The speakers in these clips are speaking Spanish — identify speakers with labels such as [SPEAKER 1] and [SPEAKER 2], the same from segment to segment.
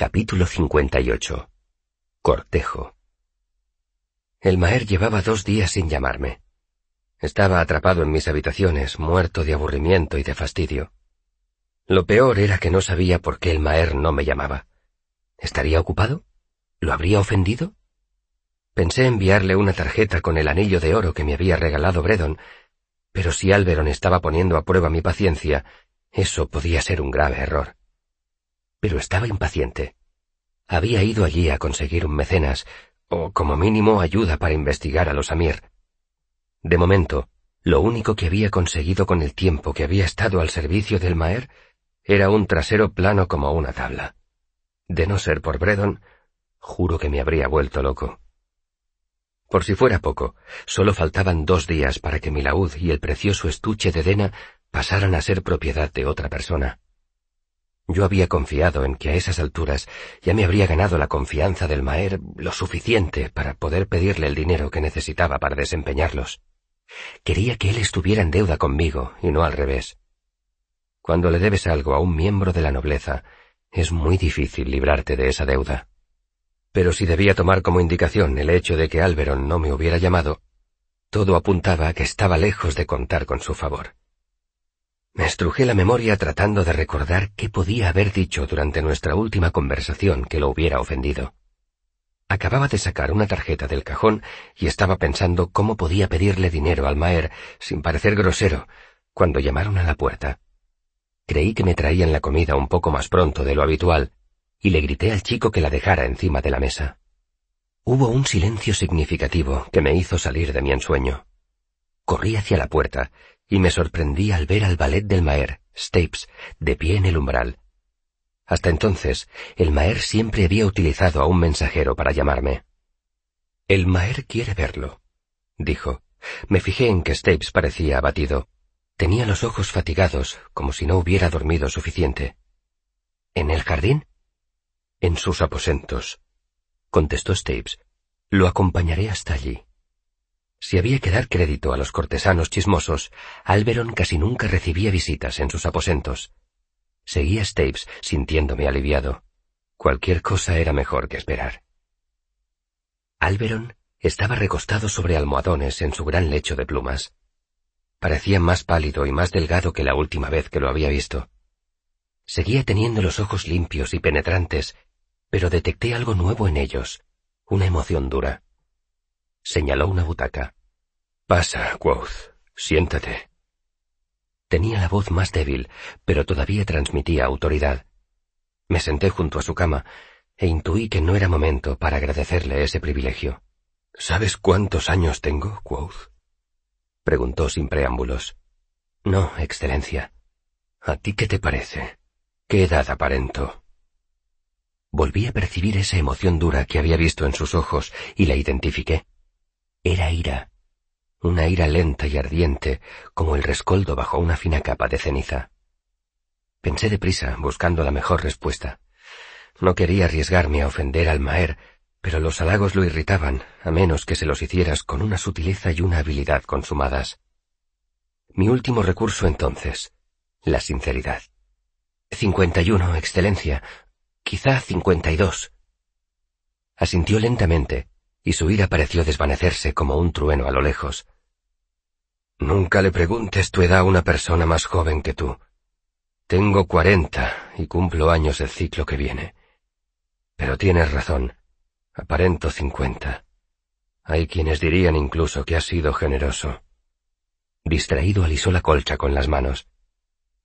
[SPEAKER 1] Capítulo 58 Cortejo El Maer llevaba dos días sin llamarme. Estaba atrapado en mis habitaciones, muerto de aburrimiento y de fastidio. Lo peor era que no sabía por qué el Maer no me llamaba. ¿Estaría ocupado? ¿Lo habría ofendido? Pensé enviarle una tarjeta con el anillo de oro que me había regalado Bredon, pero si Alberon estaba poniendo a prueba mi paciencia, eso podía ser un grave error pero estaba impaciente. Había ido allí a conseguir un mecenas, o como mínimo ayuda para investigar a los Amir. De momento, lo único que había conseguido con el tiempo que había estado al servicio del Maer era un trasero plano como una tabla. De no ser por Bredon, juro que me habría vuelto loco. Por si fuera poco, solo faltaban dos días para que mi laúd y el precioso estuche de Dena pasaran a ser propiedad de otra persona. Yo había confiado en que a esas alturas ya me habría ganado la confianza del Maer lo suficiente para poder pedirle el dinero que necesitaba para desempeñarlos. Quería que él estuviera en deuda conmigo y no al revés. Cuando le debes algo a un miembro de la nobleza, es muy difícil librarte de esa deuda. Pero si debía tomar como indicación el hecho de que Alberon no me hubiera llamado, todo apuntaba a que estaba lejos de contar con su favor. Me estrujé la memoria tratando de recordar qué podía haber dicho durante nuestra última conversación que lo hubiera ofendido. Acababa de sacar una tarjeta del cajón y estaba pensando cómo podía pedirle dinero al Maer sin parecer grosero cuando llamaron a la puerta. Creí que me traían la comida un poco más pronto de lo habitual y le grité al chico que la dejara encima de la mesa. Hubo un silencio significativo que me hizo salir de mi ensueño. Corrí hacia la puerta y me sorprendí al ver al ballet del Maer, Stapes, de pie en el umbral. Hasta entonces, el Maer siempre había utilizado a un mensajero para llamarme. El Maer quiere verlo, dijo. Me fijé en que Stapes parecía abatido. Tenía los ojos fatigados, como si no hubiera dormido suficiente. ¿En el jardín? En sus aposentos, contestó Stapes. Lo acompañaré hasta allí. Si había que dar crédito a los cortesanos chismosos, Alberon casi nunca recibía visitas en sus aposentos. Seguía Stapes sintiéndome aliviado. Cualquier cosa era mejor que esperar. Alberon estaba recostado sobre almohadones en su gran lecho de plumas. Parecía más pálido y más delgado que la última vez que lo había visto. Seguía teniendo los ojos limpios y penetrantes, pero detecté algo nuevo en ellos, una emoción dura. Señaló una butaca. Pasa, Quoth. Siéntate. Tenía la voz más débil, pero todavía transmitía autoridad. Me senté junto a su cama e intuí que no era momento para agradecerle ese privilegio. ¿Sabes cuántos años tengo, Quoth? preguntó sin preámbulos. No, Excelencia. ¿A ti qué te parece? ¿Qué edad aparento? Volví a percibir esa emoción dura que había visto en sus ojos y la identifiqué. Era ira, una ira lenta y ardiente como el rescoldo bajo una fina capa de ceniza. Pensé deprisa, buscando la mejor respuesta. No quería arriesgarme a ofender al Maer, pero los halagos lo irritaban, a menos que se los hicieras con una sutileza y una habilidad consumadas. Mi último recurso entonces, la sinceridad. Cincuenta y uno, Excelencia. Quizá cincuenta y dos. Asintió lentamente, y su ira pareció desvanecerse como un trueno a lo lejos. Nunca le preguntes tu edad a una persona más joven que tú. Tengo cuarenta y cumplo años el ciclo que viene. Pero tienes razón. Aparento cincuenta. Hay quienes dirían incluso que has sido generoso. Distraído alisó la colcha con las manos.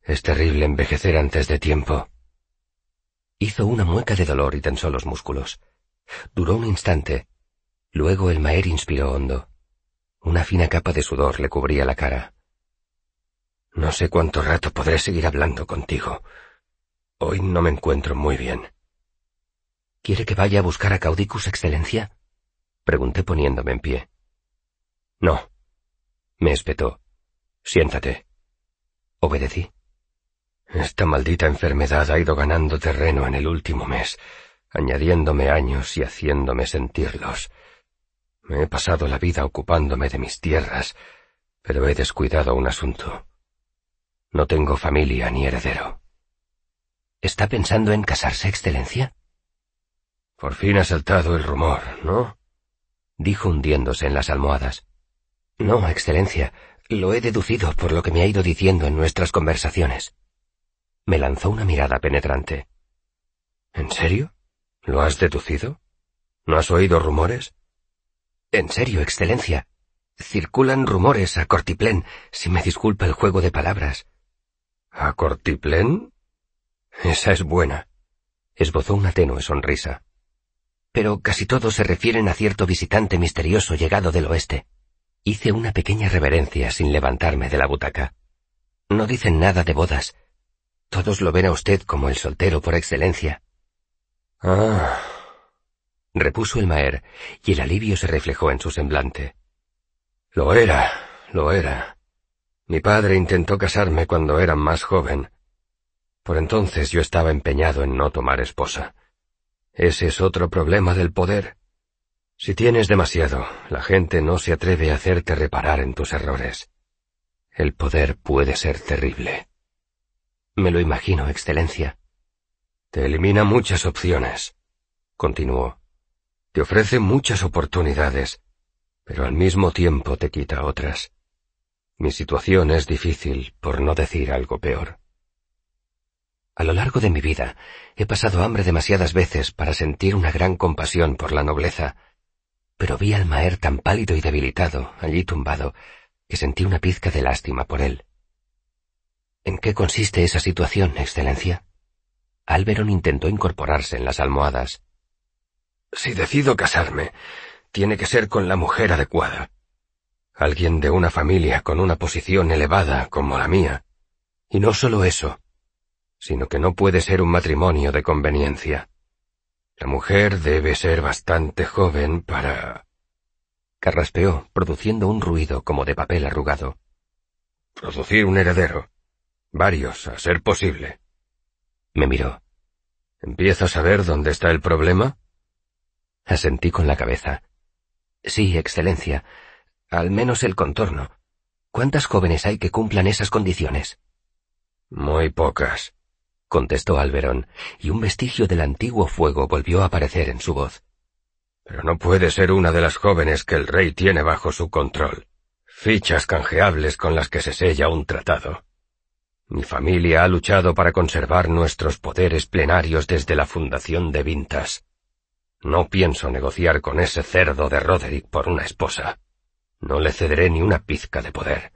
[SPEAKER 1] Es terrible envejecer antes de tiempo. Hizo una mueca de dolor y tensó los músculos. Duró un instante, Luego el Maer inspiró hondo. Una fina capa de sudor le cubría la cara. No sé cuánto rato podré seguir hablando contigo. Hoy no me encuentro muy bien. ¿Quiere que vaya a buscar a Caudicus, Excelencia? Pregunté poniéndome en pie. No. Me espetó. Siéntate. Obedecí. Esta maldita enfermedad ha ido ganando terreno en el último mes, añadiéndome años y haciéndome sentirlos. Me he pasado la vida ocupándome de mis tierras, pero he descuidado un asunto. No tengo familia ni heredero. ¿Está pensando en casarse, Excelencia? Por fin ha saltado el rumor, ¿no? dijo hundiéndose en las almohadas. No, Excelencia, lo he deducido por lo que me ha ido diciendo en nuestras conversaciones. Me lanzó una mirada penetrante. ¿En serio? ¿Lo has deducido? ¿No has oído rumores? En serio, Excelencia. Circulan rumores a Cortiplén, si me disculpa el juego de palabras. ¿A Cortiplén? Esa es buena. Esbozó una tenue sonrisa pero casi todos se refieren a cierto visitante misterioso llegado del oeste. Hice una pequeña reverencia sin levantarme de la butaca. No dicen nada de bodas. Todos lo ven a usted como el soltero por excelencia. Ah. Repuso el Maer, y el alivio se reflejó en su semblante. Lo era, lo era. Mi padre intentó casarme cuando era más joven. Por entonces yo estaba empeñado en no tomar esposa. Ese es otro problema del poder. Si tienes demasiado, la gente no se atreve a hacerte reparar en tus errores. El poder puede ser terrible. Me lo imagino, Excelencia. Te elimina muchas opciones, continuó. Te ofrece muchas oportunidades, pero al mismo tiempo te quita otras. Mi situación es difícil, por no decir algo peor. A lo largo de mi vida he pasado hambre demasiadas veces para sentir una gran compasión por la nobleza, pero vi al Maer tan pálido y debilitado, allí tumbado, que sentí una pizca de lástima por él. ¿En qué consiste esa situación, Excelencia? Alberon intentó incorporarse en las almohadas. Si decido casarme, tiene que ser con la mujer adecuada. Alguien de una familia con una posición elevada como la mía. Y no solo eso, sino que no puede ser un matrimonio de conveniencia. La mujer debe ser bastante joven para... Carraspeó, produciendo un ruido como de papel arrugado. Producir un heredero. Varios, a ser posible. Me miró. ¿Empiezas a ver dónde está el problema? Asentí con la cabeza. Sí, Excelencia. Al menos el contorno. ¿Cuántas jóvenes hay que cumplan esas condiciones? Muy pocas contestó Alberón, y un vestigio del antiguo fuego volvió a aparecer en su voz. Pero no puede ser una de las jóvenes que el rey tiene bajo su control. Fichas canjeables con las que se sella un tratado. Mi familia ha luchado para conservar nuestros poderes plenarios desde la fundación de Vintas. No pienso negociar con ese cerdo de Roderick por una esposa. No le cederé ni una pizca de poder.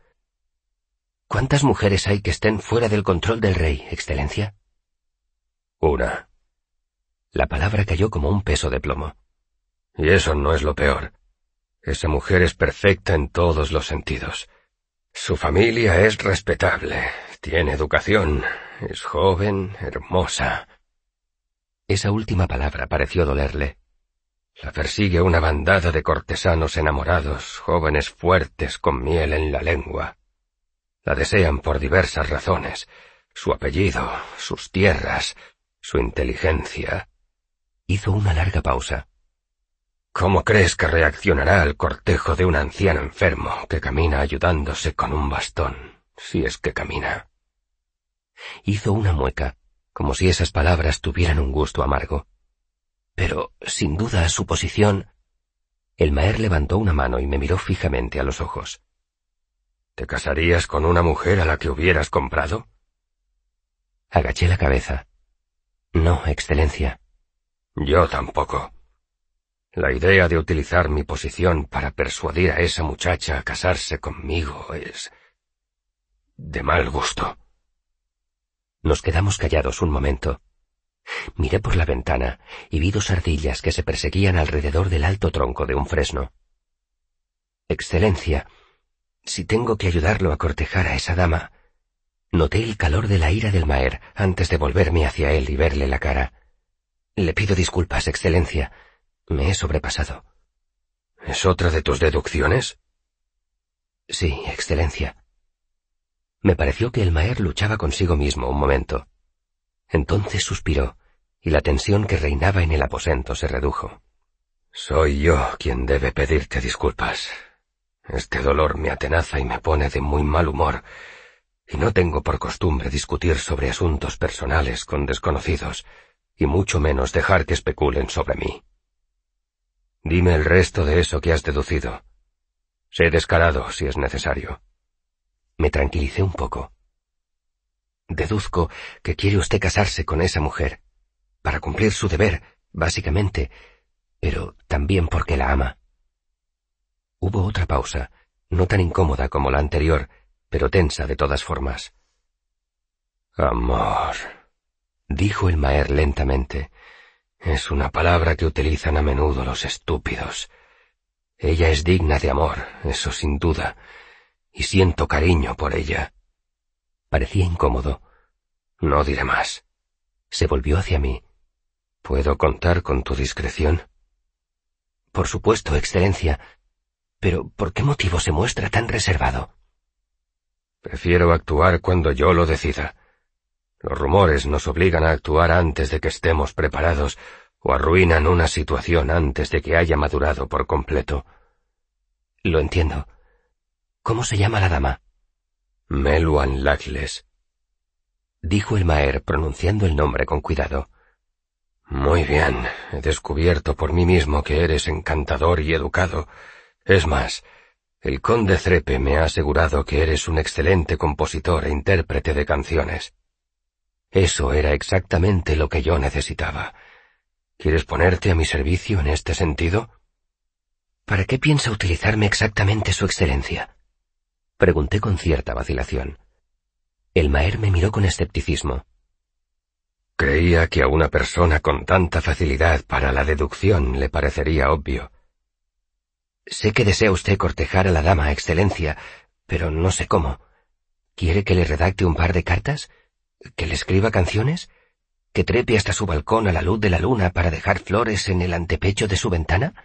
[SPEAKER 1] ¿Cuántas mujeres hay que estén fuera del control del rey, Excelencia? Una. La palabra cayó como un peso de plomo. Y eso no es lo peor. Esa mujer es perfecta en todos los sentidos. Su familia es respetable, tiene educación, es joven, hermosa. Esa última palabra pareció dolerle. La persigue una bandada de cortesanos enamorados, jóvenes fuertes con miel en la lengua. La desean por diversas razones, su apellido, sus tierras, su inteligencia. Hizo una larga pausa. ¿Cómo crees que reaccionará al cortejo de un anciano enfermo que camina ayudándose con un bastón, si es que camina? Hizo una mueca, como si esas palabras tuvieran un gusto amargo. Pero, sin duda, su posición... El Maer levantó una mano y me miró fijamente a los ojos. ¿Te casarías con una mujer a la que hubieras comprado? Agaché la cabeza. No, Excelencia. Yo tampoco. La idea de utilizar mi posición para persuadir a esa muchacha a casarse conmigo es... de mal gusto. Nos quedamos callados un momento. Miré por la ventana y vi dos ardillas que se perseguían alrededor del alto tronco de un fresno. Excelencia, si tengo que ayudarlo a cortejar a esa dama, Noté el calor de la ira del Maer antes de volverme hacia él y verle la cara. Le pido disculpas, Excelencia. Me he sobrepasado. ¿Es otra de tus deducciones? Sí, Excelencia. Me pareció que el Maer luchaba consigo mismo un momento. Entonces suspiró, y la tensión que reinaba en el aposento se redujo. Soy yo quien debe pedirte disculpas. Este dolor me atenaza y me pone de muy mal humor, y no tengo por costumbre discutir sobre asuntos personales con desconocidos, y mucho menos dejar que especulen sobre mí. Dime el resto de eso que has deducido. Sé descarado si es necesario.
[SPEAKER 2] Me tranquilicé un poco. Deduzco que quiere usted casarse con esa mujer, para cumplir su deber, básicamente, pero también porque la ama. Hubo otra pausa, no tan incómoda como la anterior, pero tensa de todas formas.
[SPEAKER 1] Amor, dijo el Maer lentamente. Es una palabra que utilizan a menudo los estúpidos. Ella es digna de amor, eso sin duda, y siento cariño por ella.
[SPEAKER 2] Parecía incómodo.
[SPEAKER 1] No diré más.
[SPEAKER 2] Se volvió hacia mí.
[SPEAKER 1] ¿Puedo contar con tu discreción?
[SPEAKER 2] Por supuesto, Excelencia. Pero ¿por qué motivo se muestra tan reservado?
[SPEAKER 1] Prefiero actuar cuando yo lo decida. Los rumores nos obligan a actuar antes de que estemos preparados o arruinan una situación antes de que haya madurado por completo.
[SPEAKER 2] Lo entiendo. ¿Cómo se llama la dama?
[SPEAKER 1] Meluan Lachles.
[SPEAKER 2] Dijo el Maer pronunciando el nombre con cuidado.
[SPEAKER 1] Muy bien, he descubierto por mí mismo que eres encantador y educado. Es más, el conde Trepe me ha asegurado que eres un excelente compositor e intérprete de canciones. Eso era exactamente lo que yo necesitaba. ¿Quieres ponerte a mi servicio en este sentido?
[SPEAKER 2] ¿Para qué piensa utilizarme exactamente su excelencia? Pregunté con cierta vacilación. El Maer me miró con escepticismo.
[SPEAKER 1] Creía que a una persona con tanta facilidad para la deducción le parecería obvio.
[SPEAKER 2] Sé que desea usted cortejar a la dama, excelencia, pero no sé cómo. ¿Quiere que le redacte un par de cartas? ¿Que le escriba canciones? ¿Que trepe hasta su balcón a la luz de la luna para dejar flores en el antepecho de su ventana?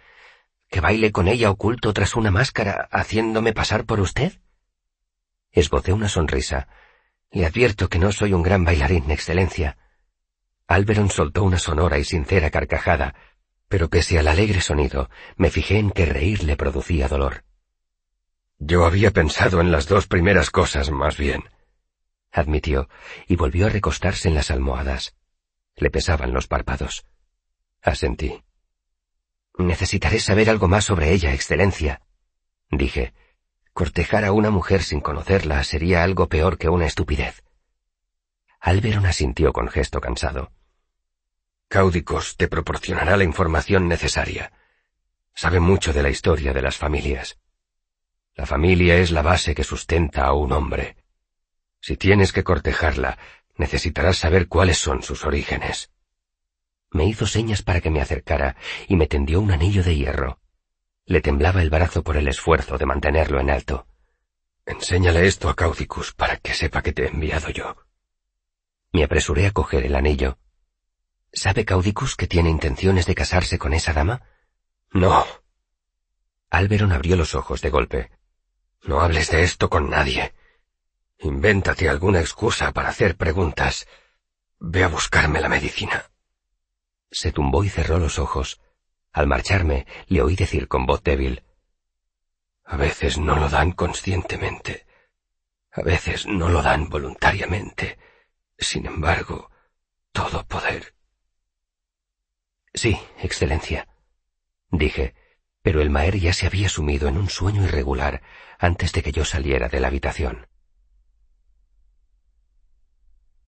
[SPEAKER 2] ¿Que baile con ella oculto tras una máscara, haciéndome pasar por usted? Esbocé una sonrisa. Le advierto que no soy un gran bailarín, excelencia. Alberon soltó una sonora y sincera carcajada, pero pese al alegre sonido, me fijé en que reír le producía dolor.
[SPEAKER 1] Yo había pensado en las dos primeras cosas más bien
[SPEAKER 2] admitió, y volvió a recostarse en las almohadas. Le pesaban los párpados. Asentí. Necesitaré saber algo más sobre ella, Excelencia. Dije. Cortejar a una mujer sin conocerla sería algo peor que una estupidez. Alberon asintió con gesto cansado.
[SPEAKER 1] Cáudicos te proporcionará la información necesaria. Sabe mucho de la historia de las familias. La familia es la base que sustenta a un hombre. Si tienes que cortejarla, necesitarás saber cuáles son sus orígenes.
[SPEAKER 2] Me hizo señas para que me acercara y me tendió un anillo de hierro. Le temblaba el brazo por el esfuerzo de mantenerlo en alto.
[SPEAKER 1] Enséñale esto a Caudicus para que sepa que te he enviado yo.
[SPEAKER 2] Me apresuré a coger el anillo. ¿Sabe Caudicus que tiene intenciones de casarse con esa dama?
[SPEAKER 1] No.
[SPEAKER 2] Alberon abrió los ojos de golpe.
[SPEAKER 1] No hables de esto con nadie. Invéntate alguna excusa para hacer preguntas. Ve a buscarme la medicina.
[SPEAKER 2] Se tumbó y cerró los ojos. Al marcharme, le oí decir con voz débil.
[SPEAKER 1] A veces no lo dan conscientemente. A veces no lo dan voluntariamente. Sin embargo, todo poder.
[SPEAKER 2] Sí, Excelencia, dije, pero el Maer ya se había sumido en un sueño irregular antes de que yo saliera de la habitación.